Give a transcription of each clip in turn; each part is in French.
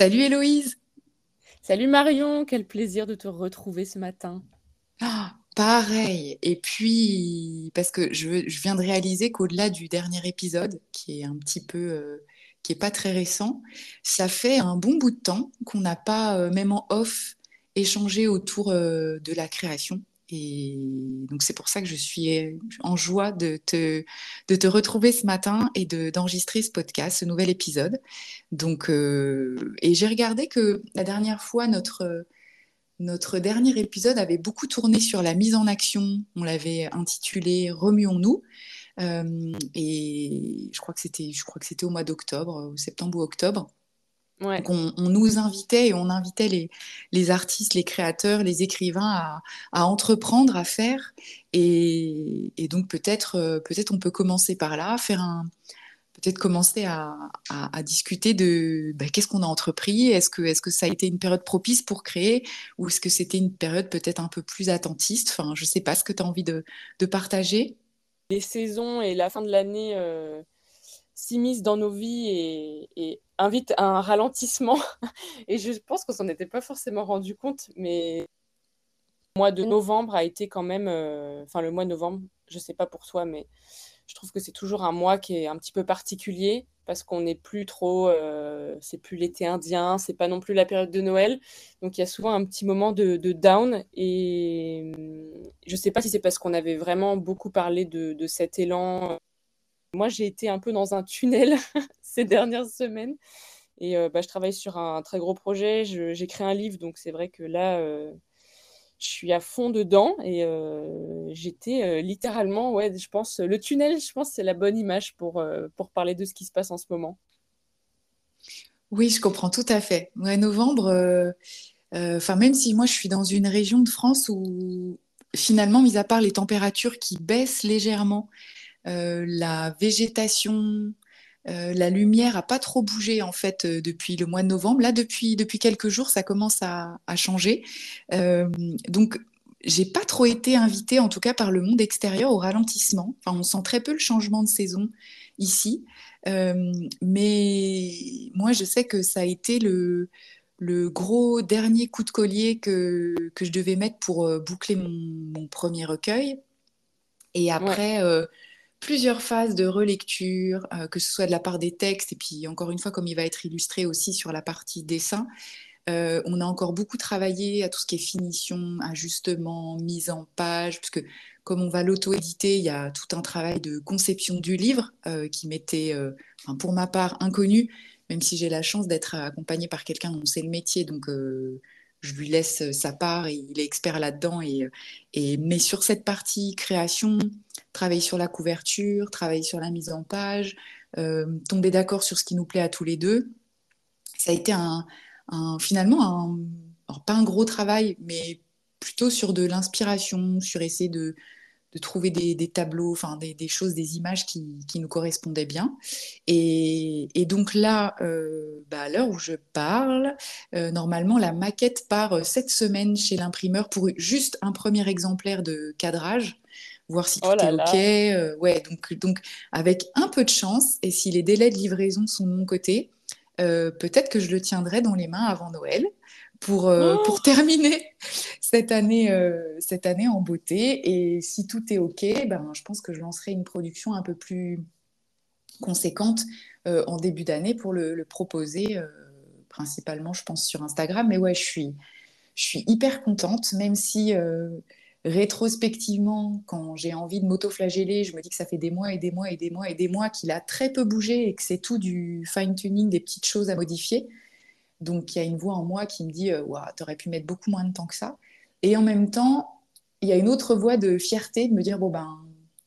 Salut Héloïse. Salut Marion, quel plaisir de te retrouver ce matin. Ah, pareil. Et puis, parce que je, je viens de réaliser qu'au-delà du dernier épisode, qui est un petit peu, euh, qui est pas très récent, ça fait un bon bout de temps qu'on n'a pas, euh, même en off, échangé autour euh, de la création. Et donc c'est pour ça que je suis en joie de te, de te retrouver ce matin et de, d'enregistrer ce podcast, ce nouvel épisode. Donc, euh, et j'ai regardé que la dernière fois, notre, notre dernier épisode avait beaucoup tourné sur la mise en action. On l'avait intitulé Remuons-nous. Euh, et je crois que c'était au mois d'octobre, septembre ou octobre. Donc on, nous invitait et on invitait les, les, artistes, les créateurs, les écrivains à, à entreprendre, à faire. Et, et donc peut-être euh, peut-être on peut commencer par là, faire un peut-être commencer à, à, à, discuter de bah, qu'est-ce qu'on a entrepris, est-ce que, est que ça a été une période propice pour créer? Ou est-ce que c'était une période peut-être un peu plus attentiste? Enfin, je ne sais pas ce que tu as envie de, de, partager. Les saisons et la fin de l'année euh, s'immiscent dans nos vies et, et invite à un ralentissement. Et je pense qu'on s'en était pas forcément rendu compte, mais le mois de novembre a été quand même, euh, enfin le mois de novembre, je sais pas pour toi, mais je trouve que c'est toujours un mois qui est un petit peu particulier parce qu'on n'est plus trop, euh, c'est plus l'été indien, c'est pas non plus la période de Noël, donc il y a souvent un petit moment de, down et je sais pas si c'est parce qu'on avait vraiment beaucoup parlé de cet élan moi, j'ai été un peu dans un tunnel ces dernières semaines. Et euh, bah, je travaille sur un très gros projet. J'écris un livre, donc c'est vrai que là, euh, je suis à fond dedans. Et euh, j'étais littéralement, ouais, je pense, le tunnel, je pense, c'est la bonne image pour, pour parler de ce qui se passe en ce moment. Oui, je comprends tout à fait. Ouais, novembre, enfin, même si moi, je suis dans une région de France où, finalement, mis à part les températures qui baissent légèrement, la végétation, euh, la lumière a pas trop bougé en fait euh, depuis le mois de novembre. Là, depuis, depuis quelques jours, ça commence à, à changer. Euh, donc, j'ai pas trop été invitée, en tout cas par le monde extérieur, au ralentissement. Enfin, on sent très peu le changement de saison ici. Euh, mais moi, je sais que ça a été le, le gros dernier coup de collier que, que je devais mettre pour boucler mon, mon premier recueil. Et après, ouais plusieurs phases de relecture, euh, que ce soit de la part des textes, et puis encore une fois, comme il va être illustré aussi sur la partie dessin, euh, on a encore beaucoup travaillé à tout ce qui est finition, ajustement, mise en page, puisque comme on va l'auto-éditer, il y a tout un travail de conception du livre euh, qui m'était, enfin, pour ma part, inconnu, même si j'ai la chance d'être accompagnée par quelqu'un dont c'est le métier, donc je lui laisse sa part et il est expert là-dedans. Et, et, mais sur cette partie création, travailler sur la couverture, travailler sur la mise en page, euh, tomber d'accord sur ce qui nous plaît à tous les deux. Ça a été un, finalement un, pas un gros travail, mais plutôt sur de l'inspiration, sur essayer de, de trouver des, des tableaux, enfin des, des, choses, des images qui, qui nous correspondaient bien. Et, et donc là, euh, bah à l'heure où je parle, euh, normalement la maquette part euh, cette semaine chez l'imprimeur pour juste un premier exemplaire de cadrage voir si tout oh est OK. Euh, ouais, donc, donc avec un peu de chance, et si les délais de livraison sont de mon côté, peut-être que je le tiendrai dans les mains avant Noël pour, euh, oh pour terminer cette année, euh, cette année en beauté. Et si tout est OK, ben, je pense que je lancerai une production un peu plus conséquente euh, en début d'année pour le, le proposer, principalement, je pense, sur Instagram. Mais ouais, je suis, je suis hyper contente, même si rétrospectivement, quand j'ai envie de m'auto-flageller, je me dis que ça fait des mois et des mois et des mois et des mois qu'il a très peu bougé et que c'est tout du fine-tuning, des petites choses à modifier. Donc il y a une voix en moi qui me dit euh, tu aurais pu mettre beaucoup moins de temps que ça. Et en même temps, il y a une autre voix de fierté de me dire bon ben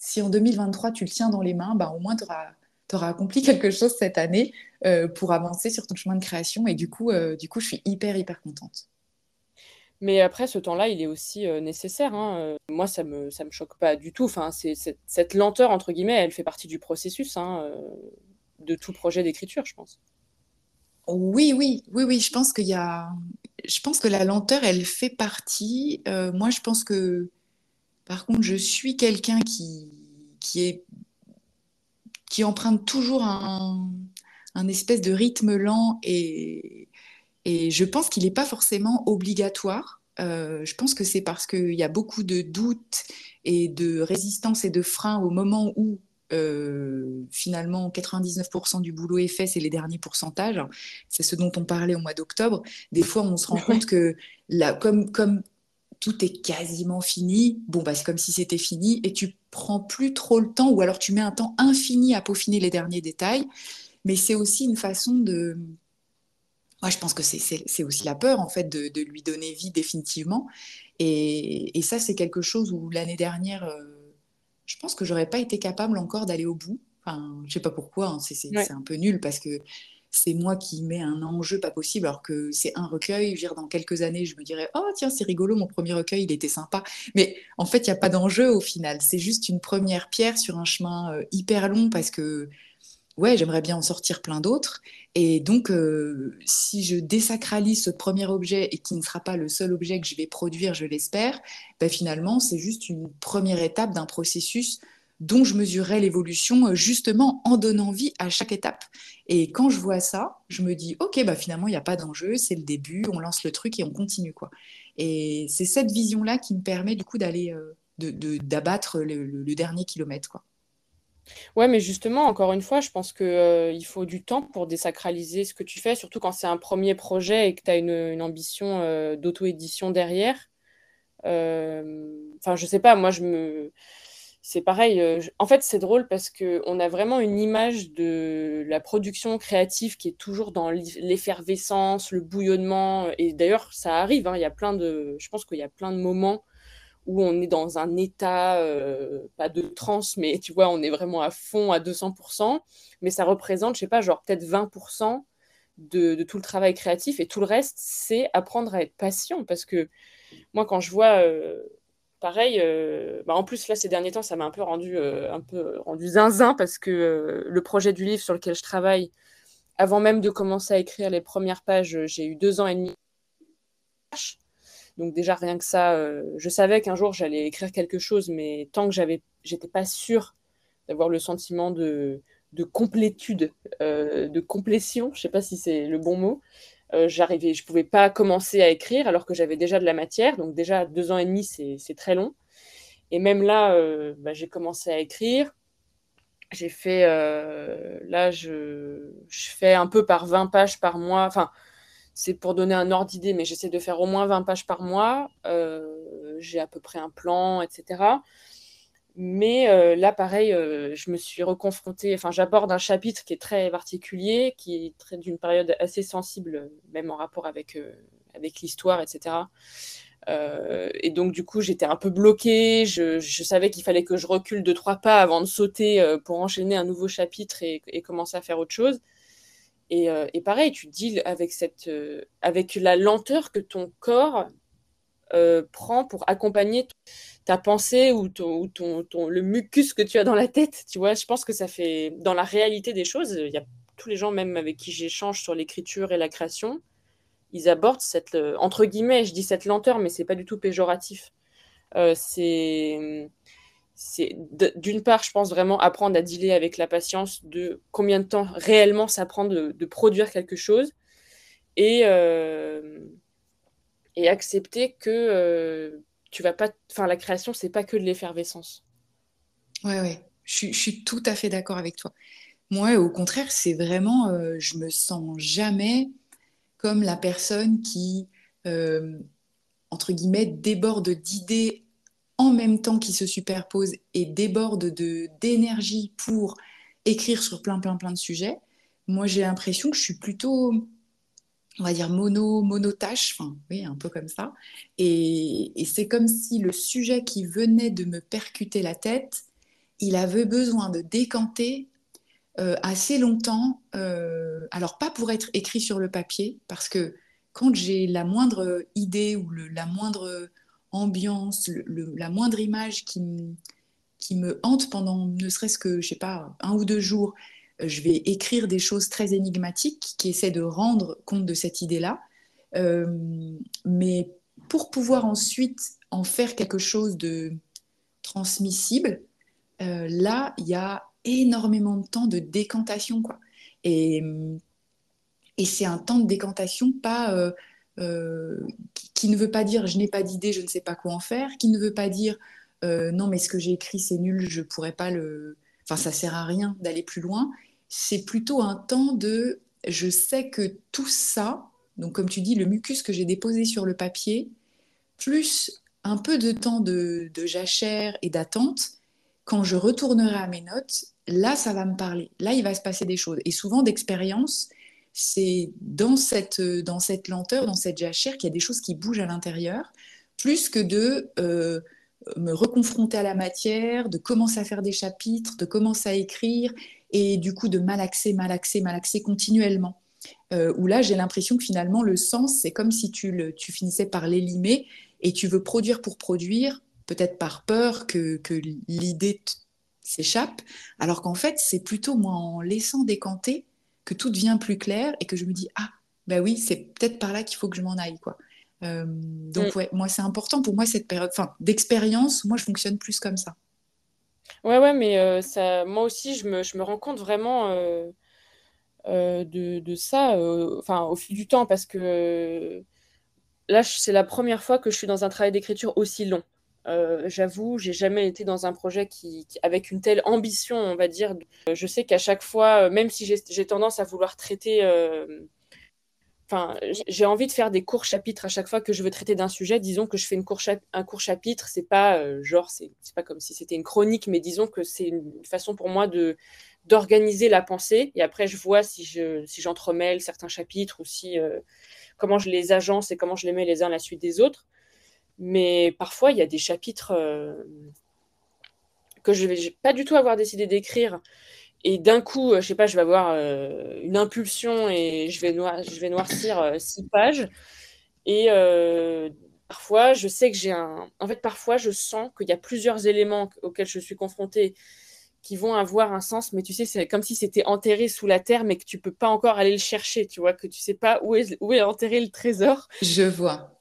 si en 2023 tu le tiens dans les mains, ben, au moins tu auras, accompli quelque chose cette année euh, pour avancer sur ton chemin de création. Et du coup, euh, du coup, je suis hyper hyper contente. Mais après, ce temps-là, il est aussi euh, nécessaire. Hein. Moi, ça me, ça me choque pas du tout. Enfin, c'est, cette lenteur, entre guillemets, elle fait partie du processus hein, de tout projet d'écriture, je pense. Oui, oui, oui, oui. Je pense qu'il y a. Je pense que la lenteur, elle fait partie. Euh, moi, je pense que, par contre, je suis quelqu'un qui, qui est qui emprunte toujours un, un espèce de rythme lent et Et je pense qu'il n'est pas forcément obligatoire. Euh, je pense que c'est parce qu'il y a beaucoup de doutes et de résistance et de freins au moment où euh, finalement 99% du boulot est fait, c'est les derniers pourcentages. C'est ce dont on parlait au mois d'octobre. Des fois, on se rend compte que là, comme, comme tout est quasiment fini, bon, bah, c'est comme si c'était fini et tu prends plus trop le temps ou alors tu mets un temps infini à peaufiner les derniers détails. Mais c'est aussi une façon de, moi, je pense que c'est aussi la peur, en fait, de, lui donner vie définitivement. Et, ça, c'est quelque chose où l'année dernière, euh, je pense que j'aurais pas été capable encore d'aller au bout. Enfin, je sais pas pourquoi, hein, c'est un peu nul parce que c'est moi qui mets un enjeu pas possible, alors que c'est un recueil. Je veux dire, dans quelques années, je me dirais, oh tiens, c'est rigolo, mon premier recueil, il était sympa. Mais en fait, il n'y a pas d'enjeu au final. C'est juste une première pierre sur un chemin euh, hyper long parce que ouais, j'aimerais bien en sortir plein d'autres. Et donc, euh, si je désacralise ce premier objet et qui ne sera pas le seul objet que je vais produire, je l'espère, ben finalement, c'est juste une première étape d'un processus dont je mesurerai l'évolution euh, justement en donnant vie à chaque étape. Et quand je vois ça, je me dis, OK, bah finalement, il n'y a pas d'enjeu, c'est le début, on lance le truc et on continue. quoi. Et c'est cette vision-là qui me permet du coup d'aller, euh, d'abattre le, le, dernier kilomètre. quoi. Ouais, mais justement, encore une fois, je pense qu'il euh, faut du temps pour désacraliser ce que tu fais, surtout quand c'est un premier projet et que tu as une, ambition euh, d'auto-édition derrière. Euh, enfin, je sais pas, moi, je me. C'est pareil. En fait, c'est drôle parce qu'on a vraiment une image de la production créative qui est toujours dans l'effervescence, le bouillonnement. Et d'ailleurs, ça arrive. Hein, il y a plein de. Je pense qu'il y a plein de moments où on est dans un état, euh, pas de transe, mais tu vois, on est vraiment à fond, à 200%, mais ça représente, je sais pas, genre peut-être 20% de, tout le travail créatif, et tout le reste, c'est apprendre à être patient, parce que moi, quand je vois, euh, pareil, euh, bah en plus, là, ces derniers temps, ça m'a un peu rendu, un peu rendu zinzin, parce que le projet du livre sur lequel je travaille, avant même de commencer à écrire les premières pages, j'ai eu deux ans et demi donc déjà rien que ça, euh, je savais qu'un jour j'allais écrire quelque chose, mais tant que j'avais, j'étais pas sûre d'avoir le sentiment de, de complétude, euh, de complétion, je sais pas si c'est le bon mot. Euh, j'arrivais, je pouvais pas commencer à écrire alors que j'avais déjà de la matière, donc déjà deux ans et demi c'est très long. Et même là, bah, j'ai commencé à écrire. J'ai fait, là, je, je, fais un peu par 20 pages par mois. Enfin, c'est pour donner un ordre d'idée, mais j'essaie de faire au moins 20 pages par mois. Euh, j'ai à peu près un plan, etc. Mais euh, là, pareil, euh, je me suis reconfrontée, enfin, j'aborde un chapitre qui est très particulier, qui traite d'une période assez sensible, même en rapport avec, avec l'histoire, etc. et donc, du coup, j'étais un peu bloquée. Je, savais qu'il fallait que je recule deux, trois pas avant de sauter pour enchaîner un nouveau chapitre et commencer à faire autre chose. Euh, et, pareil, tu deals avec, cette, euh, avec la lenteur que ton corps euh, prend pour accompagner ta pensée ou, ton, le mucus que tu as dans la tête. Tu vois, je pense que ça fait, dans la réalité des choses, il y a tous les gens, même avec qui j'échange sur l'écriture et la création, ils abordent cette, entre guillemets, je dis cette lenteur, mais c'est pas du tout péjoratif. c'est c'est d'une part, je pense vraiment apprendre à dealer avec la patience de combien de temps réellement ça prend de, produire quelque chose et, euh, accepter que euh, tu vas pas. Enfin, la création, c'est pas que de l'effervescence. Ouais, ouais, je, suis tout à fait d'accord avec toi. Moi, au contraire, c'est vraiment, euh, je me sens jamais comme la personne qui, entre guillemets, déborde d'idées en même temps qui se superposent et débordent de, d'énergie pour écrire sur plein, plein, plein de sujets, moi j'ai l'impression que je suis plutôt, on va dire, mono, monotache, oui, un peu comme ça. Et, c'est comme si le sujet qui venait de me percuter la tête, il avait besoin de décanter euh, assez longtemps. Euh, alors, pas pour être écrit sur le papier, parce que quand j'ai la moindre idée ou la moindre ambiance, la moindre image qui, qui me hante pendant ne serait-ce que, je sais pas, un ou deux jours, euh, je vais écrire des choses très énigmatiques qui essaient de rendre compte de cette idée-là. Euh, mais pour pouvoir ensuite en faire quelque chose de transmissible, euh, là, il y a énormément de temps de décantation. Quoi. Et, Et c'est un temps de décantation pas euh, qui, ne veut pas dire je n'ai pas d'idée, je ne sais pas quoi en faire, qui ne veut pas dire euh, non mais ce que j'ai écrit c'est nul, je pourrais pas le, enfin ça sert à rien d'aller plus loin. C'est plutôt un temps de je sais que tout ça, donc comme tu dis le mucus que j'ai déposé sur le papier, plus un peu de temps de, de jachère et d'attente, quand je retournerai à mes notes, là, ça va me parler. Là, il va se passer des choses. Et souvent, d'expérience, c'est dans cette, dans cette lenteur, dans cette jachère, qu'il y a des choses qui bougent à l'intérieur, plus que de euh, me reconfronter à la matière, de commencer à faire des chapitres, de commencer à écrire, et du coup de malaxer, malaxer, malaxer continuellement. Euh, où là, j'ai l'impression que finalement, le sens, c'est comme si tu, tu finissais par l'élimer et tu veux produire pour produire, peut-être par peur que, que l'idée s'échappe, alors qu'en fait, c'est plutôt moi en laissant décanter que tout devient plus clair et que je me dis ah ben oui, c'est peut-être par là qu'il faut que je m'en aille quoi. Euh, donc mm. ouais, moi c'est important pour moi cette période, enfin d'expérience, moi je fonctionne plus comme ça. Ouais ouais, mais euh, ça, moi aussi je me, je me rends compte vraiment euh, de, de, ça, enfin au fil du temps parce que là c'est la première fois que je suis dans un travail d'écriture aussi long. Euh, j'avoue, j'ai jamais été dans un projet qui, avec une telle ambition, on va dire. Je sais qu'à chaque fois, euh, même si j'ai tendance à vouloir traiter, euh, j'ai envie de faire des courts chapitres à chaque fois que je veux traiter d'un sujet. Disons que je fais une court un court chapitre, c'est pas genre, c'est pas comme si c'était une chronique, mais disons que c'est une façon pour moi de d'organiser la pensée. Et après, je vois si je si j'entremêle certains chapitres ou si comment je les agence et comment je les mets les uns à la suite des autres. Mais parfois, il y a des chapitres euh, que je vais pas du tout avoir décidé d'écrire. Et d'un coup, euh, je sais pas, je vais avoir euh, une impulsion et je vais, je vais noircir six pages. Et parfois, je sais que j'ai un. En fait, parfois, je sens qu'il y a plusieurs éléments auxquels je suis confrontée qui vont avoir un sens, mais tu sais, c'est comme si c'était enterré sous la terre, mais que tu peux pas encore aller le chercher, tu vois, que tu sais pas où est, où est enterré le trésor. Je vois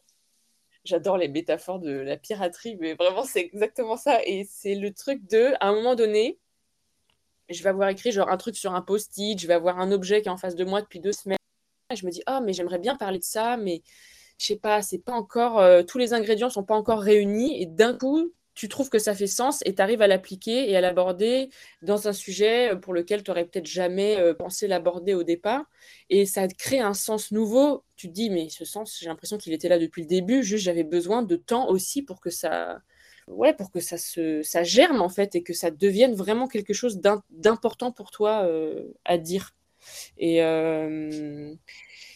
j'adore les métaphores de la piraterie, mais vraiment, c'est exactement ça. Et c'est le truc de, à un moment donné, je vais avoir écrit genre un truc sur un post-it, je vais avoir un objet qui est en face de moi depuis deux semaines. Et je me dis, oh, mais j'aimerais bien parler de ça, mais je sais pas, c'est pas encore, euh, tous les ingrédients sont pas encore réunis. Et d'un coup, tu trouves que ça fait sens et tu arrives à l'appliquer et à l'aborder dans un sujet pour lequel tu n'aurais peut-être jamais euh, pensé l'aborder au départ. Et ça crée un sens nouveau. Tu te dis, mais ce sens, j'ai l'impression qu'il était là depuis le début, juste j'avais besoin de temps aussi pour que ça, ouais, pour que ça, se, ça germe en fait et que ça devienne vraiment quelque chose d'important pour toi euh, à dire. Et, euh,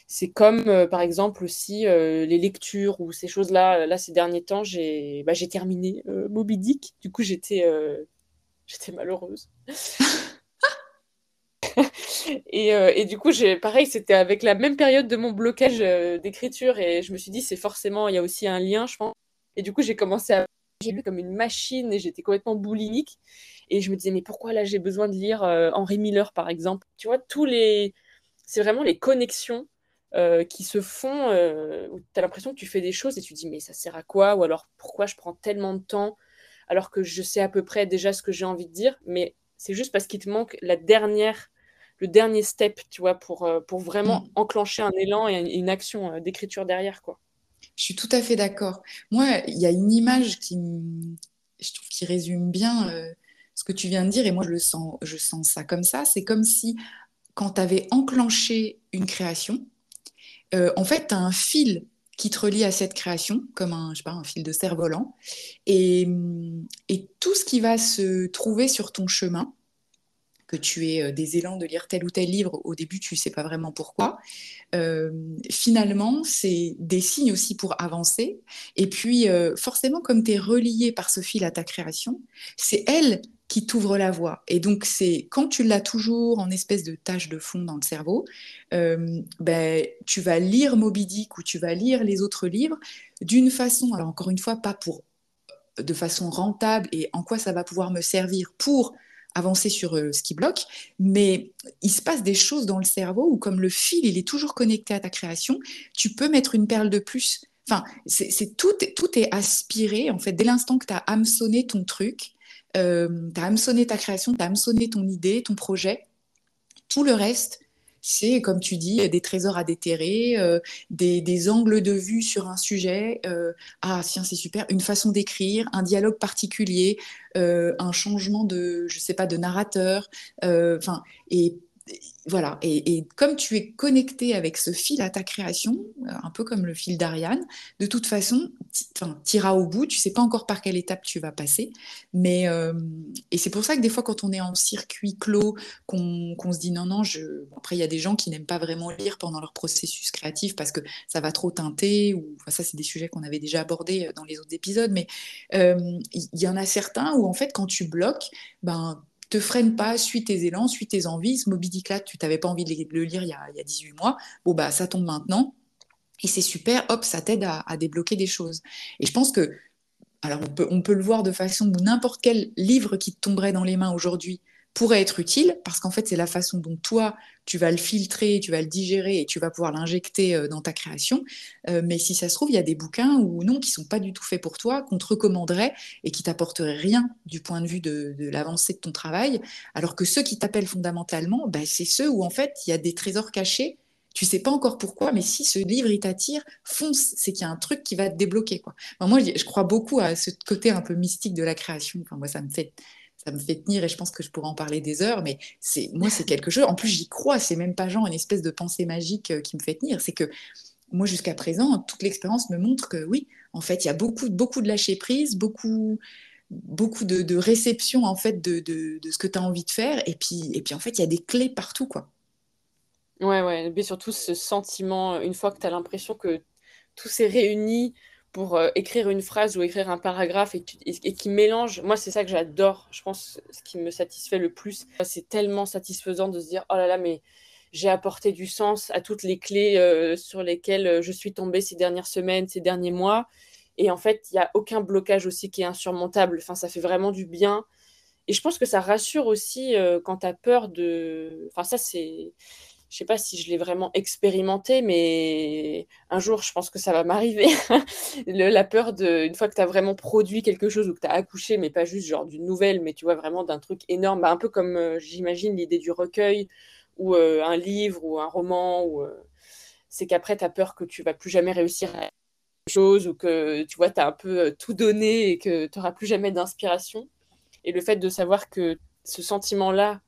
c'est comme, euh, par exemple, aussi euh, les lectures ou ces choses-là. Là, ces derniers temps, j'ai bah, terminé euh, Moby Dick. Du coup, j'étais malheureuse. et, et, du coup, pareil, c'était avec la même période de mon blocage d'écriture. Et je me suis dit, c'est forcément, il y a aussi un lien, je pense. Et du coup, j'ai commencé à. J'ai lu comme une machine et j'étais complètement boulimique. Et je me disais, mais pourquoi là, j'ai besoin de lire Henri Miller, par exemple? Tu vois, tous les. C'est vraiment les connexions euh, qui se font, euh, où tu as l'impression que tu fais des choses et tu dis mais ça sert à quoi? Ou alors pourquoi je prends tellement de temps? Alors que je sais à peu près déjà ce que j'ai envie de dire, mais c'est juste parce qu'il te manque la dernière, le dernier step, tu vois, pour, euh, pour vraiment mm. enclencher un élan et une action d'écriture derrière, quoi. Je suis tout à fait d'accord. Moi, il y a une image qui, je trouve, qui résume bien ce que tu viens de dire, et moi, je le sens, je sens ça comme ça. C'est comme si, quand tu avais enclenché une création, euh, en fait, tu as un fil qui te relie à cette création, comme un, je sais pas, un fil de cerf-volant. Et, et, tout ce qui va se trouver sur ton chemin, que tu aies euh, des élans de lire tel ou tel livre, au début, tu ne sais pas vraiment pourquoi. Euh, finalement, c'est des signes aussi pour avancer. Et puis, forcément, comme tu es relié par ce fil à ta création, c'est elle qui t'ouvre la voie. Et donc, c'est quand tu l'as toujours en espèce de tâche de fond dans le cerveau, euh, ben, tu vas lire Moby Dick ou tu vas lire les autres livres d'une façon, alors encore une fois, pas pour de façon rentable et en quoi ça va pouvoir me servir pour avancer sur euh, ce qui bloque, mais il se passe des choses dans le cerveau où comme le fil, il est toujours connecté à ta création, tu peux mettre une perle de plus. Enfin, c'est tout, tout est aspiré, en fait, dès l'instant que tu as hameçonné ton truc, euh, tu as hameçonné ta création, tu as hameçonné ton idée, ton projet. Tout le reste, c'est, comme tu dis, des trésors à déterrer, euh, des, angles de vue sur un sujet. Euh, ah, tiens, c'est super. Une façon d'écrire, un dialogue particulier, euh, un changement de, je sais pas, de narrateur. Enfin, et voilà, et, comme tu es connecté avec ce fil à ta création, euh, un peu comme le fil d'Ariane, de toute façon, tu iras au bout, tu sais pas encore par quelle étape tu vas passer, mais euh, et c'est pour ça que des fois quand on est en circuit clos, qu'on se dit non non, je... après il y a des gens qui n'aiment pas vraiment lire pendant leur processus créatif parce que ça va trop teinter, ou enfin, ça c'est des sujets qu'on avait déjà abordés euh, dans les autres épisodes, mais il y, en a certains où en fait quand tu bloques, ben te freine pas, suis tes élans, suis tes envies. Ce Moby Dick là, tu n'avais pas envie de le lire il y, a, 18 mois. Bon, bah, ça tombe maintenant. Et c'est super, hop, ça t'aide à, débloquer des choses. Et je pense que, alors on peut, on peut le voir de façon où n'importe quel livre qui te tomberait dans les mains aujourd'hui pourrait être utile, parce qu'en fait, c'est la façon dont toi, tu vas le filtrer, tu vas le digérer et tu vas pouvoir l'injecter euh, dans ta création. Euh, mais si ça se trouve, il y a des bouquins ou non qui sont pas du tout faits pour toi, qu'on te recommanderait et qui t'apporteraient rien du point de vue de, l'avancée de ton travail, alors que ceux qui t'appellent fondamentalement, bah, c'est ceux où en fait, il y a des trésors cachés tu sais pas encore pourquoi, mais si ce livre il t'attire, fonce, c'est qu'il y a un truc qui va te débloquer. Quoi. moi, je, crois beaucoup à ce côté un peu mystique de la création. Enfin, moi, ça me fait ça me fait tenir et je pense que je pourrais en parler des heures, mais c'est moi, c'est quelque chose. En plus, j'y crois, c'est même pas genre une espèce de pensée magique euh, qui me fait tenir. C'est que moi, jusqu'à présent, toute l'expérience me montre que oui, en fait, il y a beaucoup, beaucoup de lâcher prise, beaucoup, beaucoup de, réception en fait de, ce que tu as envie de faire, et puis, et puis en fait, il y a des clés partout, quoi. Ouais, ouais, mais surtout ce sentiment, une fois que tu as l'impression que tout s'est réuni pour euh, écrire une phrase ou écrire un paragraphe et, qui mélange. Moi, c'est ça que j'adore. Je pense ce qui me satisfait le plus. C'est tellement satisfaisant de se dire oh là là, mais j'ai apporté du sens à toutes les clés euh, sur lesquelles euh, je suis tombée ces dernières semaines, ces derniers mois. Et en fait, il n'y a aucun blocage aussi qui est insurmontable. Enfin, ça fait vraiment du bien. Et je pense que ça rassure aussi quand tu as peur de. Enfin, ça, c'est je sais pas si je l'ai vraiment expérimenté, mais un jour, je pense que ça va m'arriver. la peur de, une fois que tu as vraiment produit quelque chose ou que tu as accouché, mais pas juste d'une nouvelle, mais tu vois vraiment d'un truc énorme, bah, un peu comme euh, j'imagine l'idée du recueil ou euh, un livre ou un roman, euh, c'est qu'après, tu as peur que tu vas plus jamais réussir à quelque chose ou que tu vois, tu as un peu tout donné et que tu n'auras plus jamais d'inspiration. Et le fait de savoir que ce sentiment-là,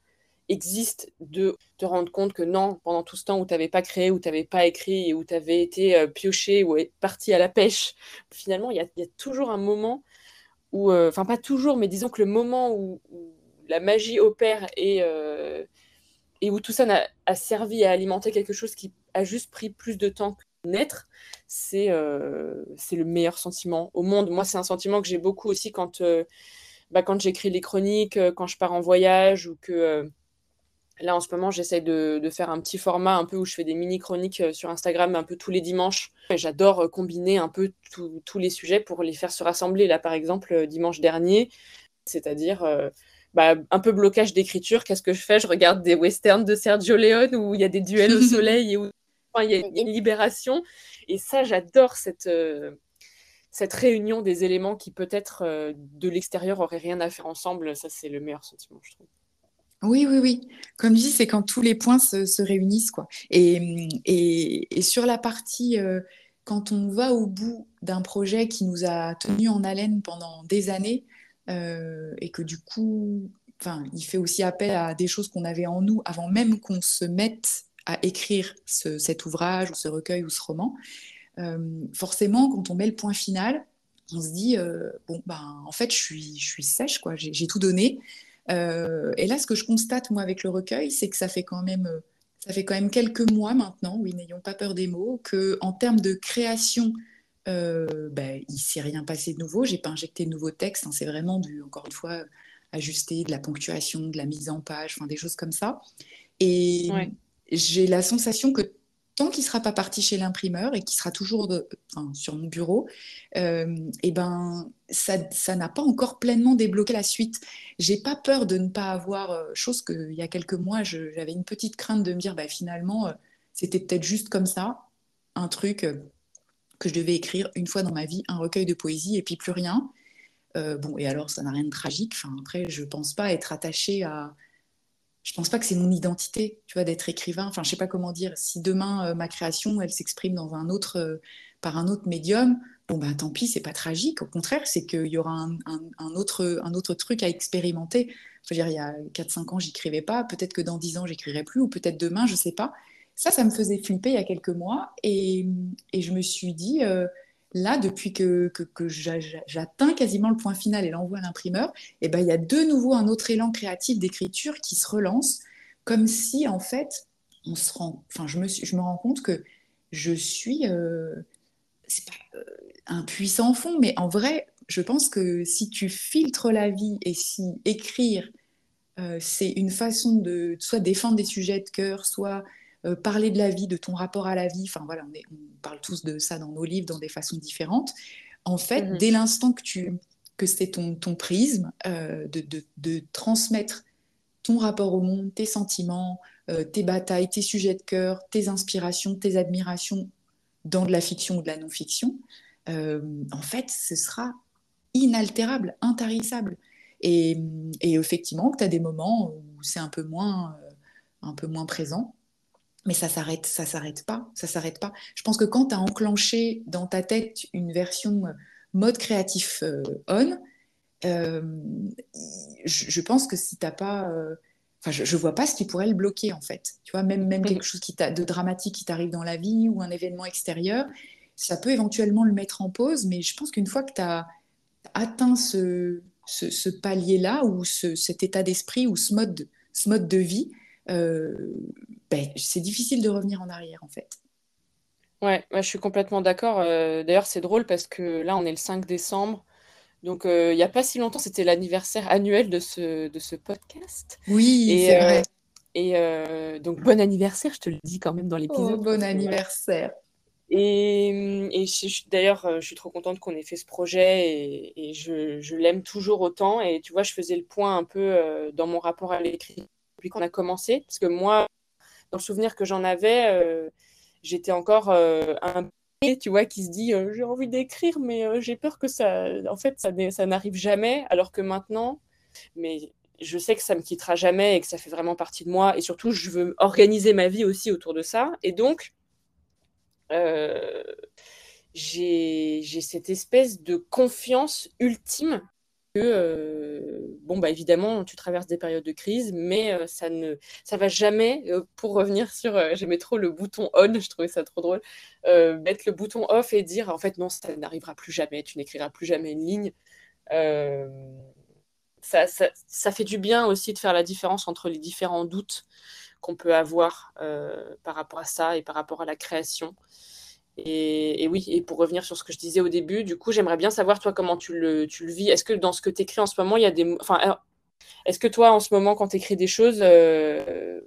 existe de te rendre compte que non, pendant tout ce temps où tu n'avais pas créé, où tu n'avais pas écrit, où tu avais été euh, pioché ou parti à la pêche, finalement, il y, a, toujours un moment où, euh, enfin pas toujours, mais disons que le moment où, la magie opère et, euh, et où tout ça a, servi à alimenter quelque chose qui a juste pris plus de temps que naître, c'est c'est le meilleur sentiment au monde. Moi, c'est un sentiment que j'ai beaucoup aussi quand, bah, quand j'écris les chroniques, quand je pars en voyage ou que Là, en ce moment, j'essaie de, faire un petit format un peu où je fais des mini-chroniques euh, sur Instagram un peu tous les dimanches. J'adore euh, combiner un peu tous les sujets pour les faire se rassembler. Là, par exemple, euh, dimanche dernier, c'est-à-dire bah, un peu blocage d'écriture. Qu'est-ce que je fais? Je regarde des westerns de Sergio Leone où il y a des duels au soleil et où il y a une libération. Et ça, j'adore cette, cette réunion des éléments qui peut-être de l'extérieur auraient rien à faire ensemble. Ça, c'est le meilleur sentiment, je trouve. Oui, oui, oui. Comme je dis, c'est quand tous les points se, réunissent, quoi. Et, sur la partie, euh, quand on va au bout d'un projet qui nous a tenu en haleine pendant des années, euh, et que du coup, il fait aussi appel à des choses qu'on avait en nous avant même qu'on se mette à écrire cet ouvrage ou ce recueil ou ce roman. Euh, forcément, quand on met le point final, on se dit, bon, ben, en fait, je suis, je suis sèche, quoi. J'ai tout donné. Euh, et là, ce que je constate, moi, avec le recueil, c'est que ça fait quand même, euh, ça fait quand même quelques mois maintenant, oui, n'ayons pas peur des mots, qu'en termes de création, euh, ben, il ne s'est rien passé de nouveau. Je n'ai pas injecté de nouveaux textes. Hein, c'est vraiment, du, encore une fois, ajuster de la ponctuation, de la mise en page, enfin, des choses comme ça. Et j'ai la sensation que tant qu'il ne sera pas parti chez l'imprimeur et qu'il sera toujours sur mon bureau, euh, et ben, ça n'a pas encore pleinement débloqué la suite. J'ai pas peur de ne pas avoir, euh, chose qu'il y a quelques mois, j'avais une petite crainte de me dire, bah, finalement, euh, c'était peut-être juste comme ça, un truc que je devais écrire une fois dans ma vie, un recueil de poésie et puis plus rien. bon, et alors, ça n'a rien de tragique. Enfin, après, je ne pense pas être attachée à je pense pas que c'est mon identité, tu vois, d'être écrivain. Enfin, je sais pas comment dire. Si demain ma création, elle s'exprime dans un autre, par un autre médium, bon ben tant pis, c'est pas tragique. Au contraire, c'est qu'il y aura un, autre, un autre truc à expérimenter. Je dire, il y a 4-5 ans, j'écrivais pas. Peut-être que dans 10 ans, j'écrirai plus, ou peut-être demain, je sais pas. Ça, ça me faisait flipper il y a quelques mois, et, et je me suis dit, euh, là, depuis que, j'atteins quasiment le point final et l'envoi à l'imprimeur, eh ben, il y a de nouveau un autre élan créatif d'écriture qui se relance, comme si, en fait, on se rend, enfin, je me, rends compte que je suis, euh, pas euh, un puissant fond, mais en vrai, je pense que si tu filtres la vie et si écrire, euh, c'est une façon de soit défendre des sujets de cœur, soit euh, parler de la vie, de ton rapport à la vie, enfin voilà, on, parle tous de ça dans nos livres, dans des façons différentes. En fait, mhm. dès l'instant que tu que c'est ton, ton prisme de, de, de, transmettre ton rapport au monde, tes sentiments, tes batailles, tes sujets de cœur, tes inspirations, tes admirations dans de la fiction ou de la non-fiction, euh, en fait, ce sera inaltérable, intarissable. Et, effectivement, tu as des moments où c'est un peu moins, euh, un peu moins présent, mais ça s'arrête, ça s'arrête pas, ça s'arrête pas. Je pense que quand tu as enclenché dans ta tête une version euh, mode créatif on, je, pense que si t'as pas Enfin, je, ne vois pas ce qui pourrait le bloquer en fait. Tu vois, même, même quelque chose qui de dramatique qui t'arrive dans la vie ou un événement extérieur, ça peut éventuellement le mettre en pause. Mais je pense qu'une fois que tu as atteint ce, ce, palier-là ou cet état d'esprit ou ce mode, ce mode de vie, euh, ben, c'est difficile de revenir en arrière en fait. Ouais, je suis complètement d'accord. Euh, d'ailleurs, c'est drôle parce que là, on est le 5 décembre. Donc, euh, il n'y a pas si longtemps, c'était l'anniversaire annuel de ce, de ce podcast. Oui, c'est vrai. Euh, et euh, donc, bon anniversaire, je te le dis quand même dans l'épisode. Oh, bon anniversaire. Et, et d'ailleurs, je suis trop contente qu'on ait fait ce projet et, et je, je l'aime toujours autant. Et tu vois, je faisais le point un peu dans mon rapport à l'écrit depuis qu'on a commencé. Parce que moi, dans le souvenir que j'en avais, j'étais encore un tu vois, qui se dit euh, j'ai envie d'écrire, mais euh, j'ai peur que ça, en fait, ça, n'arrive jamais, alors que maintenant, mais je sais que ça me quittera jamais et que ça fait vraiment partie de moi, et surtout, je veux organiser ma vie aussi autour de ça, et donc, euh, j'ai cette espèce de confiance ultime euh, bon, bah, évidemment, tu traverses des périodes de crise, mais euh, ça ne ça va jamais, euh, pour revenir sur, j'aimais trop le bouton on, je trouvais ça trop drôle, mettre le bouton off et dire, en fait, non, ça n'arrivera plus jamais, tu n'écriras plus jamais une ligne. Ça, ça, ça, fait du bien aussi de faire la différence entre les différents doutes qu'on peut avoir par rapport à ça et par rapport à la création. Et, oui, et pour revenir sur ce que je disais au début, du coup, j'aimerais bien savoir, toi, comment tu le, vis. Est-ce que dans ce que tu écris en ce moment, il y a des... Enfin, est-ce que toi, en ce moment, quand tu écris des choses, euh,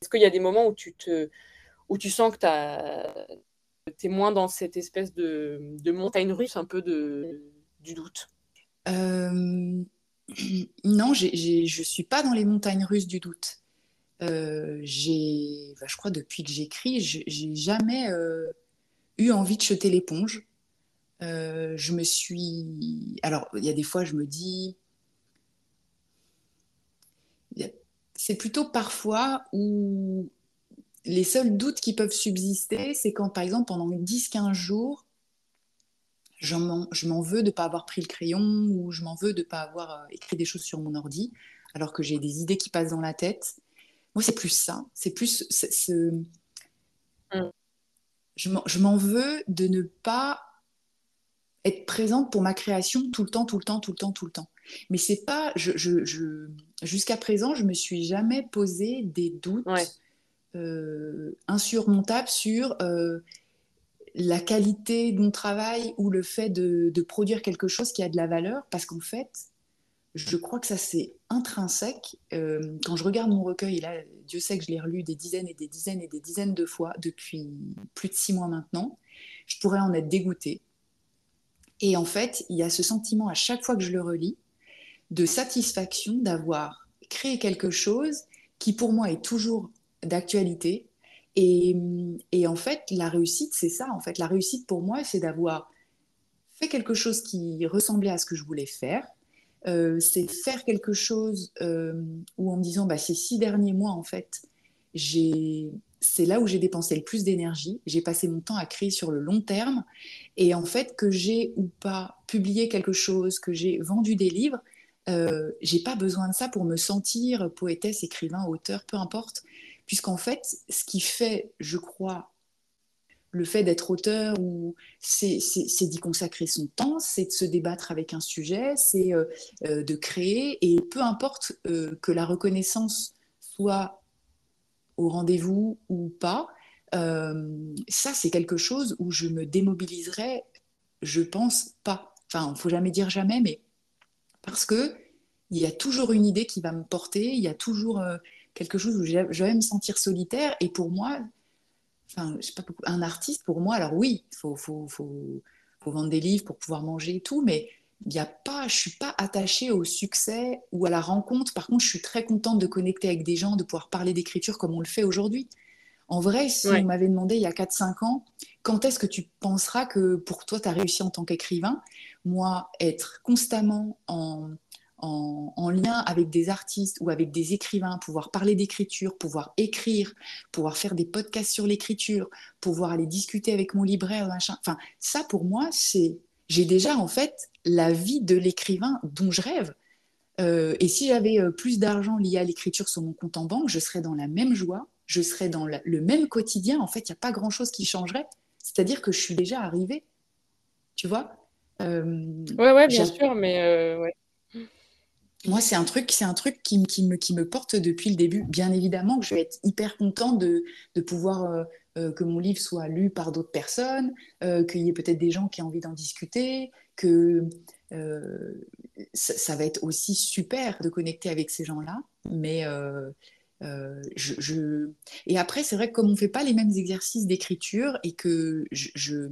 est-ce qu'il y a des moments où tu, te, où tu sens que tu es moins dans cette espèce de, montagne russe, un peu de, du doute? Euh, Non, je ne suis pas dans les montagnes russes du doute. Euh, j'ai, je crois, depuis que j'écris, j'ai jamais eu envie de jeter l'éponge. Euh, je me suis. Alors, il y a des fois, je me dis. C'est plutôt parfois où les seuls doutes qui peuvent subsister, c'est quand, par exemple, pendant 10-15 jours, je m'en veux de ne pas avoir pris le crayon ou je m'en veux de ne pas avoir euh, écrit des choses sur mon ordi, alors que j'ai des idées qui passent dans la tête. Moi, c'est plus ça. C'est plus ce, mm je m'en veux de ne pas être présente pour ma création tout le temps, tout le temps, tout le temps, tout le temps. Mais c'est pas, je, je, jusqu'à présent, je me suis jamais posé des doutes euh, insurmontables sur euh, la qualité de mon travail ou le fait de, de, produire quelque chose qui a de la valeur, parce qu'en fait, je crois que ça c'est intrinsèque. Euh, quand je regarde mon recueil, là, Dieu sait que je l'ai relu des dizaines et des dizaines et des dizaines de fois depuis plus de six mois maintenant, je pourrais en être dégoûtée. Et en fait, il y a ce sentiment à chaque fois que je le relis de satisfaction d'avoir créé quelque chose qui pour moi est toujours d'actualité. Et, et en fait, la réussite, c'est ça. En fait, la réussite pour moi, c'est d'avoir fait quelque chose qui ressemblait à ce que je voulais faire, c'est faire quelque chose où en me disant, bah, ces six derniers mois, en fait, c'est là où j'ai dépensé le plus d'énergie. J'ai passé mon temps à créer sur le long terme. Et en fait, que j'ai ou pas publié quelque chose, que j'ai vendu des livres, euh, j'ai pas besoin de ça pour me sentir poétesse, écrivain, auteur, peu importe. Puisqu'en fait, ce qui fait, je crois, le fait d'être auteur, c'est d'y consacrer son temps, c'est de se débattre avec un sujet, c'est euh, euh, de créer. Et peu importe que la reconnaissance soit au rendez-vous ou pas, euh, ça, c'est quelque chose où je me démobiliserai, je pense pas. Enfin, il faut jamais dire jamais, mais parce que il y a toujours une idée qui va me porter, il y a toujours euh, quelque chose où je vais me sentir solitaire. Et pour moi, enfin, je sais pas, un artiste, pour moi, alors oui, il faut, faut, faut, faut, vendre des livres pour pouvoir manger et tout, mais il y a pas, je suis pas attachée au succès ou à la rencontre. Par contre, je suis très contente de connecter avec des gens, de pouvoir parler d'écriture comme on le fait aujourd'hui. En vrai, si on m'avait demandé il y a 4-5 ans, quand est-ce que tu penseras que pour toi, tu as réussi en tant qu'écrivain? Moi, être constamment en, en, lien avec des artistes ou avec des écrivains, pouvoir parler d'écriture, pouvoir écrire, pouvoir faire des podcasts sur l'écriture, pouvoir aller discuter avec mon libraire, machin. Enfin, ça, pour moi, c'est j'ai déjà en fait la vie de l'écrivain dont je rêve. Euh, et si j'avais euh, plus d'argent lié à l'écriture sur mon compte en banque, je serais dans la même joie, je serais dans le même quotidien. En fait, il n'y a pas grand-chose qui changerait. C'est-à-dire que je suis déjà arrivée. Tu vois? Euh, Ouais, ouais, bien sûr, mais ouais. Moi, c'est un truc, c'est un truc qui, me, porte depuis le début. Bien évidemment que je vais être hyper contente de, pouvoir euh, que mon livre soit lu par d'autres personnes, euh, qu'il y ait peut-être des gens qui ont envie d'en discuter, que euh, ça, va être aussi super de connecter avec ces gens-là. Mais Et après, c'est vrai que comme on ne fait pas les mêmes exercices d'écriture et que je,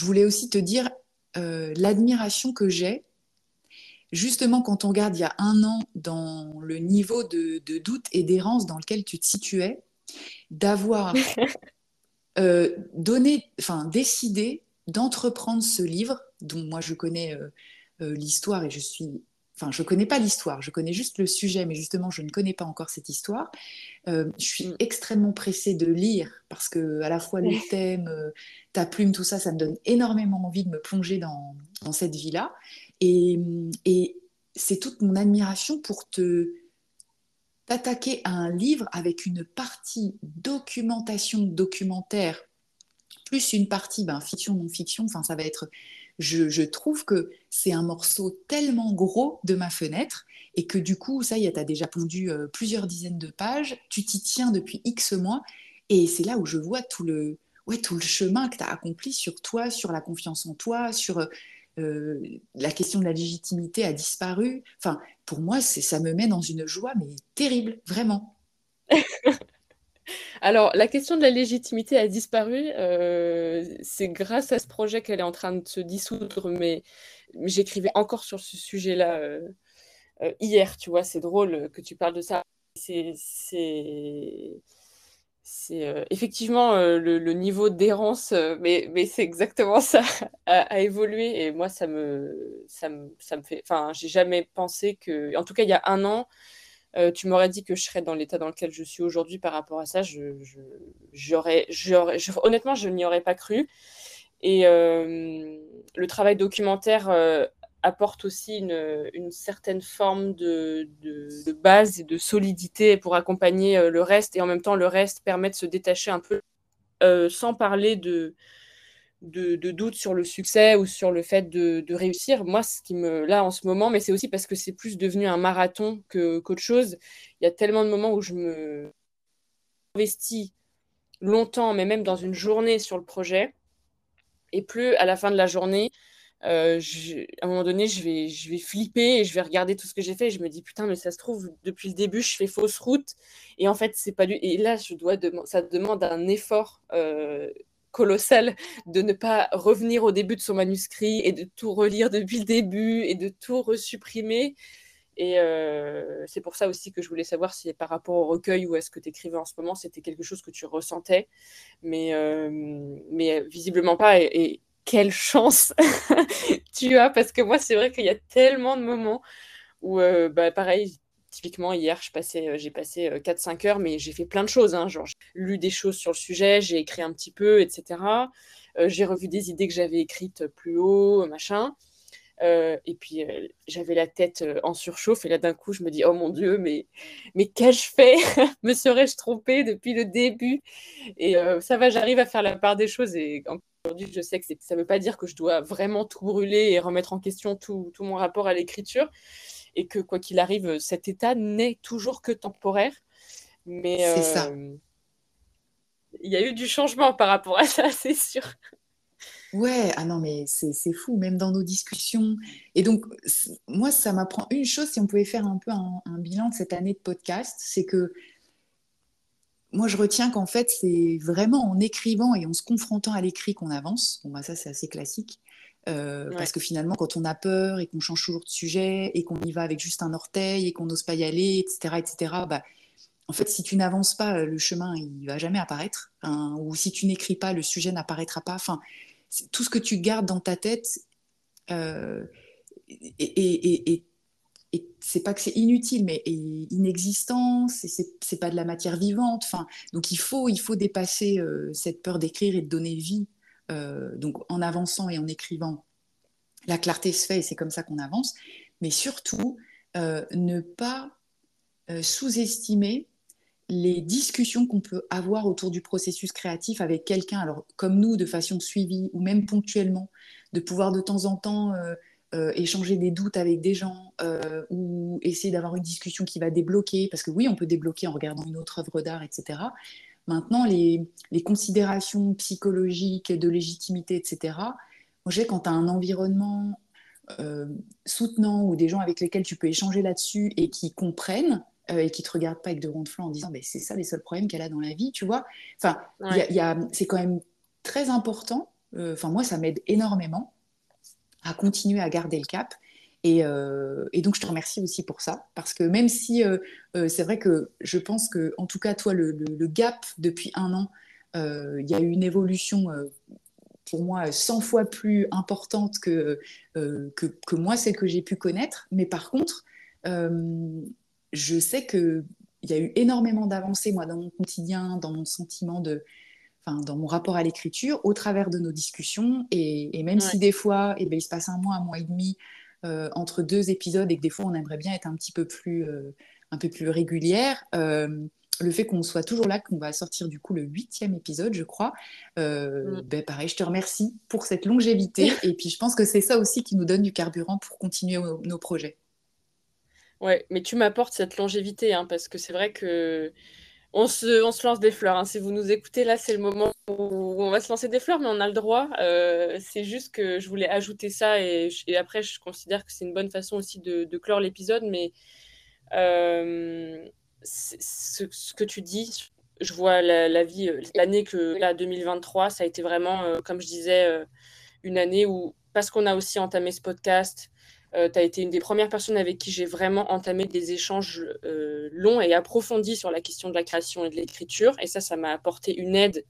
voulais aussi te dire l'admiration que j'ai justement quand on regarde il y a un an dans le niveau de, de doute et d'errance dans lequel tu te situais, d'avoir euh, donner, enfin décider d'entreprendre ce livre dont moi je connais euh, euh, l'histoire et je suis, enfin je connais pas l'histoire, je connais juste le sujet, mais justement je ne connais pas encore cette histoire. je suis mm. extrêmement pressée de lire parce que à la fois le thème, ta plume, tout ça, ça me donne énormément envie de me plonger dans, dans cette vie-là et, c'est toute mon admiration pour te attaquer à un livre avec une partie documentation documentaire, plus une partie ben, fiction, non-fiction, enfin ça va être... Je, trouve que c'est un morceau tellement gros de ma fenêtre et que du coup, ça y est, as déjà pondu euh, plusieurs dizaines de pages, tu t'y tiens depuis X mois et c'est là où je vois tout le, ouais, tout le chemin que tu as accompli sur toi, sur la confiance en toi, sur euh, la question de la légitimité a disparu. Enfin, pour moi, ça me met dans une joie, mais terrible, vraiment. Alors, la question de la légitimité a disparu. Euh, c'est grâce à ce projet qu'elle est en train de se dissoudre, mais, j'écrivais encore sur ce sujet-là euh, hier, tu vois, c'est drôle que tu parles de ça. C'est c'est euh, effectivement euh, le, niveau d'errance, euh, mais, c'est exactement ça, a, évolué. Et moi, ça me, fait. Enfin, j'ai jamais pensé que. En tout cas, il y a un an, tu m'aurais dit que je serais dans l'état dans lequel je suis aujourd'hui par rapport à ça. J'aurais, honnêtement, je n'y aurais pas cru. Et le travail documentaire apporte aussi une, certaine forme de, base et de solidité pour accompagner euh, le reste et en même temps le reste permet de se détacher un peu euh, sans parler de, de, doute sur le succès ou sur le fait de, réussir. Moi, ce qui me là en ce moment, mais c'est aussi parce que c'est plus devenu un marathon que, qu'autre chose. Il y a tellement de moments où je me investis longtemps, mais même dans une journée sur le projet, et plus à la fin de la journée, euh, à un moment donné, je vais, je vais flipper et je vais regarder tout ce que j'ai fait et je me dis putain, mais ça se trouve, depuis le début, je fais fausse route. Et en fait, c'est pas du. Et là, je dois ça demande un effort euh, colossal de ne pas revenir au début de son manuscrit et de tout relire depuis le début et de tout resupprimer. Et euh, c'est pour ça aussi que je voulais savoir si par rapport au recueil ou à ce que tu écrivais en ce moment, c'était quelque chose que tu ressentais. Mais, mais visiblement pas. et quelle chance tu as parce que moi c'est vrai qu'il y a tellement de moments où, bah, pareil, typiquement, hier, j'ai passé 4-5 heures, mais j'ai fait plein de choses. Hein, genre, j'ai lu des choses sur le sujet, j'ai écrit un petit peu, etc. j'ai revu des idées que j'avais écrites plus haut, machin. Euh, et puis euh, j'avais la tête euh, en surchauffe et là d'un coup je me dis oh mon dieu mais mais qu'ai-je fait? Me serais-je trompée depuis le début? Et ça va j'arrive à faire la part des choses et aujourd'hui je sais que ça ne veut pas dire que je dois vraiment tout brûler et remettre en question tout, tout mon rapport à l'écriture et que quoi qu'il arrive cet état n'est toujours que temporaire. Mais c'est ça. il y a eu du changement par rapport à ça c'est sûr. Ouais, ah non, mais c'est fou, même dans nos discussions. Et donc, moi, ça m'apprend une chose, si on pouvait faire un peu un, bilan de cette année de podcast, c'est que moi, je retiens qu'en fait, c'est vraiment en écrivant et en se confrontant à l'écrit qu'on avance. Bon, bah, ça, c'est assez classique. Euh, parce que finalement, quand on a peur et qu'on change toujours de sujet et qu'on y va avec juste un orteil et qu'on n'ose pas y aller, etc., etc., bah, en fait, si tu n'avances pas, le chemin, il va jamais apparaître. Hein, ou si tu n'écris pas, le sujet n'apparaîtra pas. Enfin, tout ce que tu gardes dans ta tête, euh, et, et, c'est pas que c'est inutile, mais inexistant, c'est pas de la matière vivante. Enfin, donc il faut, il faut dépasser euh, cette peur d'écrire et de donner vie. Euh, donc en avançant et en écrivant, la clarté se fait et c'est comme ça qu'on avance. Mais surtout, ne pas sous-estimer les discussions qu'on peut avoir autour du processus créatif avec quelqu'un, alors comme nous, de façon suivie ou même ponctuellement, de pouvoir de temps en temps euh, euh, échanger des doutes avec des gens euh, ou essayer d'avoir une discussion qui va débloquer, parce que oui, on peut débloquer en regardant une autre œuvre d'art, etc. Maintenant, les, considérations psychologiques de légitimité, etc., moi, j'ai quand tu as un environnement soutenant ou des gens avec lesquels tu peux échanger là-dessus et qui comprennent, euh, et qui te regarde pas avec de ronds de flanc en disant ben, c'est ça les seuls problèmes qu'elle a dans la vie, tu vois. Enfin, c'est quand même très important. Euh, enfin, moi, ça m'aide énormément à continuer à garder le cap. Et, euh, et, donc, je te remercie aussi pour ça, parce que même si c'est vrai que je pense que, en tout cas, toi, le, le, gap depuis un an, il y a eu une évolution pour moi 100 fois plus importante que, que, que, moi, celle que j'ai pu connaître. Mais par contre, je sais qu'il y a eu énormément d'avancées, moi, dans mon quotidien, dans mon sentiment de. Enfin, dans mon rapport à l'écriture, au travers de nos discussions. Et, même si des fois, eh ben, il se passe un mois, un mois et demi euh, entre deux épisodes et que des fois, on aimerait bien être un petit peu plus, euh, un peu plus régulière, euh, le fait qu'on soit toujours là, qu'on va sortir du coup le huitième épisode, je crois, mm. ben, pareil, je te remercie pour cette longévité. et puis, je pense que c'est ça aussi qui nous donne du carburant pour continuer nos projets. Ouais, mais tu m'apportes cette longévité, hein, parce que c'est vrai que on se, lance des fleurs. Hein. Si vous nous écoutez, là, c'est le moment où on va se lancer des fleurs, mais on a le droit. Euh, c'est juste que je voulais ajouter ça, et, après, je considère que c'est une bonne façon aussi de, clore l'épisode, mais euh, ce, que tu dis, je vois la, vie, l'année que, là, 2023, ça a été vraiment, euh, comme je disais, une année où, parce qu'on a aussi entamé ce podcast, euh, tu as été une des premières personnes avec qui j'ai vraiment entamé des échanges euh, longs et approfondis sur la question de la création et de l'écriture. Et ça, ça m'a apporté une aide.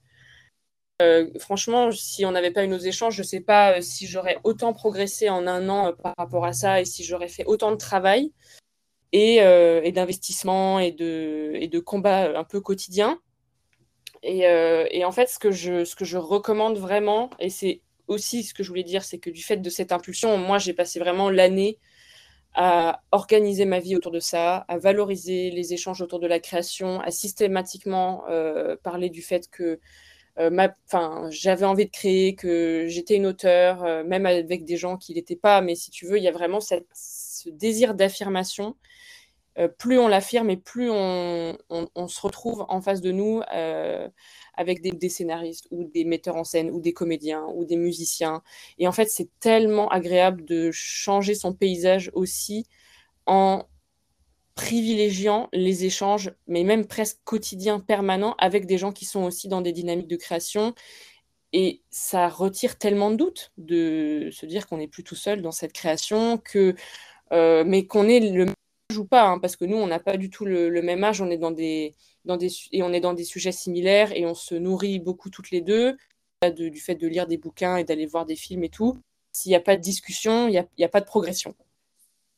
Euh, franchement, si on n'avait pas eu nos échanges, je ne sais pas si j'aurais autant progressé en un an par rapport à ça et si j'aurais fait autant de travail et, d'investissement et de, et de combat un peu quotidien. Et, et, en fait, ce que je, ce que je recommande vraiment, et c'est aussi, ce que je voulais dire, c'est que du fait de cette impulsion, moi, j'ai passé vraiment l'année à organiser ma vie autour de ça, à valoriser les échanges autour de la création, à systématiquement euh, parler du fait que euh, j'avais envie de créer, que j'étais une auteure, euh, même avec des gens qui n'étaient pas, mais si tu veux, il y a vraiment ce désir d'affirmation. Plus on l'affirme et plus on, se retrouve en face de nous avec des, scénaristes ou des metteurs en scène ou des comédiens ou des musiciens. Et en fait, c'est tellement agréable de changer son paysage aussi en privilégiant les échanges, mais même presque quotidiens, permanents, avec des gens qui sont aussi dans des dynamiques de création. Et ça retire tellement de doutes de se dire qu'on n'est plus tout seul dans cette création, que, euh, mais qu'on est le ou pas, hein, parce que nous, on n'a pas du tout le, même âge, on est dans des, des, et on est dans des sujets similaires et on se nourrit beaucoup toutes les deux du fait de lire des bouquins et d'aller voir des films et tout. S'il n'y a pas de discussion, il n'y a, a, pas de progression.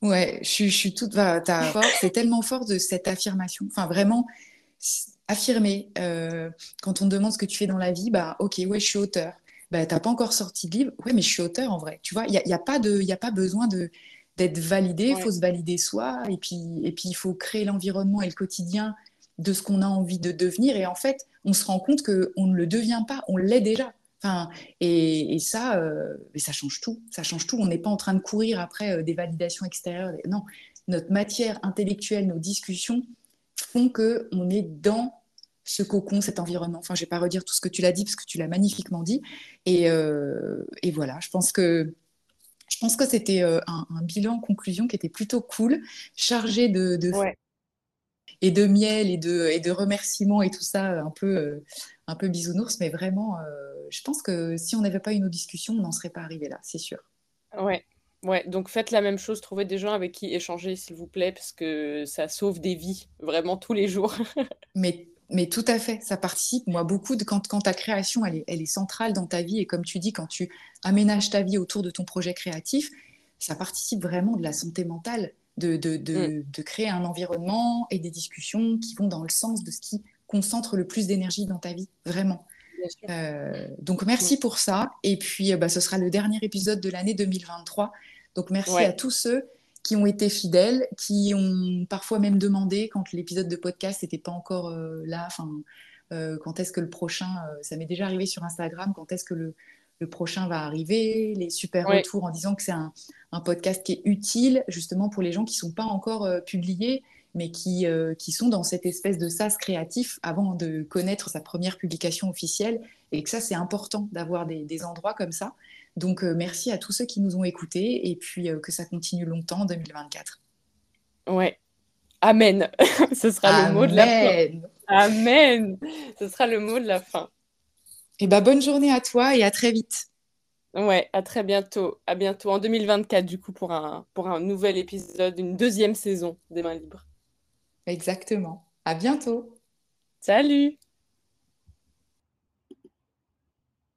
Ouais, je, je suis toute. bah, c'est tellement fort de cette affirmation. Enfin, vraiment, affirmer. euh, quand on te demande ce que tu fais dans la vie, bah, ok, ouais, je suis auteur. Bah, t'as pas encore sorti de livre. Ouais, mais je suis auteur en vrai. Tu vois, il n'y a, a pas de, y a pas besoin de, d'être validé. Il Ouais, faut se valider soi. Et puis, et puis, il faut créer l'environnement et le quotidien de ce qu'on a envie de devenir. Et en fait, on se rend compte qu'on ne le devient pas, on l'est déjà. Enfin, et, et ça, euh, mais ça change tout. Ça change tout. On n'est pas en train de courir après euh, des validations extérieures. Non, notre matière intellectuelle, nos discussions font que on est dans ce cocon, cet environnement. Enfin, je vais pas redire tout ce que tu l'as dit parce que tu l'as magnifiquement dit. Et, euh, et voilà, je pense que je pense que c'était euh, un, un bilan conclusion qui était plutôt cool, chargé de, de ouais, et de miel et de, et de remerciements et tout ça, un peu, euh, un peu bisounours, mais vraiment, euh, je pense que si on n'avait pas eu nos discussions, on n'en serait pas arrivé là, c'est sûr. ouais. Ouais, donc faites la même chose, trouvez des gens avec qui échanger, s'il vous plaît, parce que ça sauve des vies, vraiment tous les jours. Mais, mais tout à fait, ça participe, moi, beaucoup de quand, quand ta création, elle est, elle est centrale dans ta vie, et comme tu dis, quand tu aménages ta vie autour de ton projet créatif, ça participe vraiment de la santé mentale, de, de, Mm, de, de créer un environnement et des discussions qui vont dans le sens de ce qui concentre le plus d'énergie dans ta vie, vraiment. Euh, donc Mm. merci pour ça. Et puis euh, bah, ce sera le dernier épisode de l'année 2023. Donc merci à tous ceux qui ont été fidèles, qui ont parfois même demandé quand l'épisode de podcast n'était pas encore euh, là, enfin euh, quand est-ce que le prochain, euh, ça m'est déjà arrivé sur Instagram, quand est-ce que le, le prochain va arriver, les super retours en disant que c'est un, un podcast qui est utile justement pour les gens qui ne sont pas encore publiés, mais qui, qui sont dans cette espèce de sas créatif avant de connaître sa première publication officielle, et que ça c'est important d'avoir des, des endroits comme ça. Donc euh, merci à tous ceux qui nous ont écoutés, et puis euh, que ça continue longtemps en 2024. ouais. Amen. Ce sera le mot de la fin. Amen. Amen. Ce sera le mot de la fin. Et bah bonne journée à toi et à très vite. Ouais, à très bientôt. À bientôt en 2024, du coup, pour un, pour un nouvel épisode, une deuxième saison des Mains Libres. Exactement. À bientôt. Salut!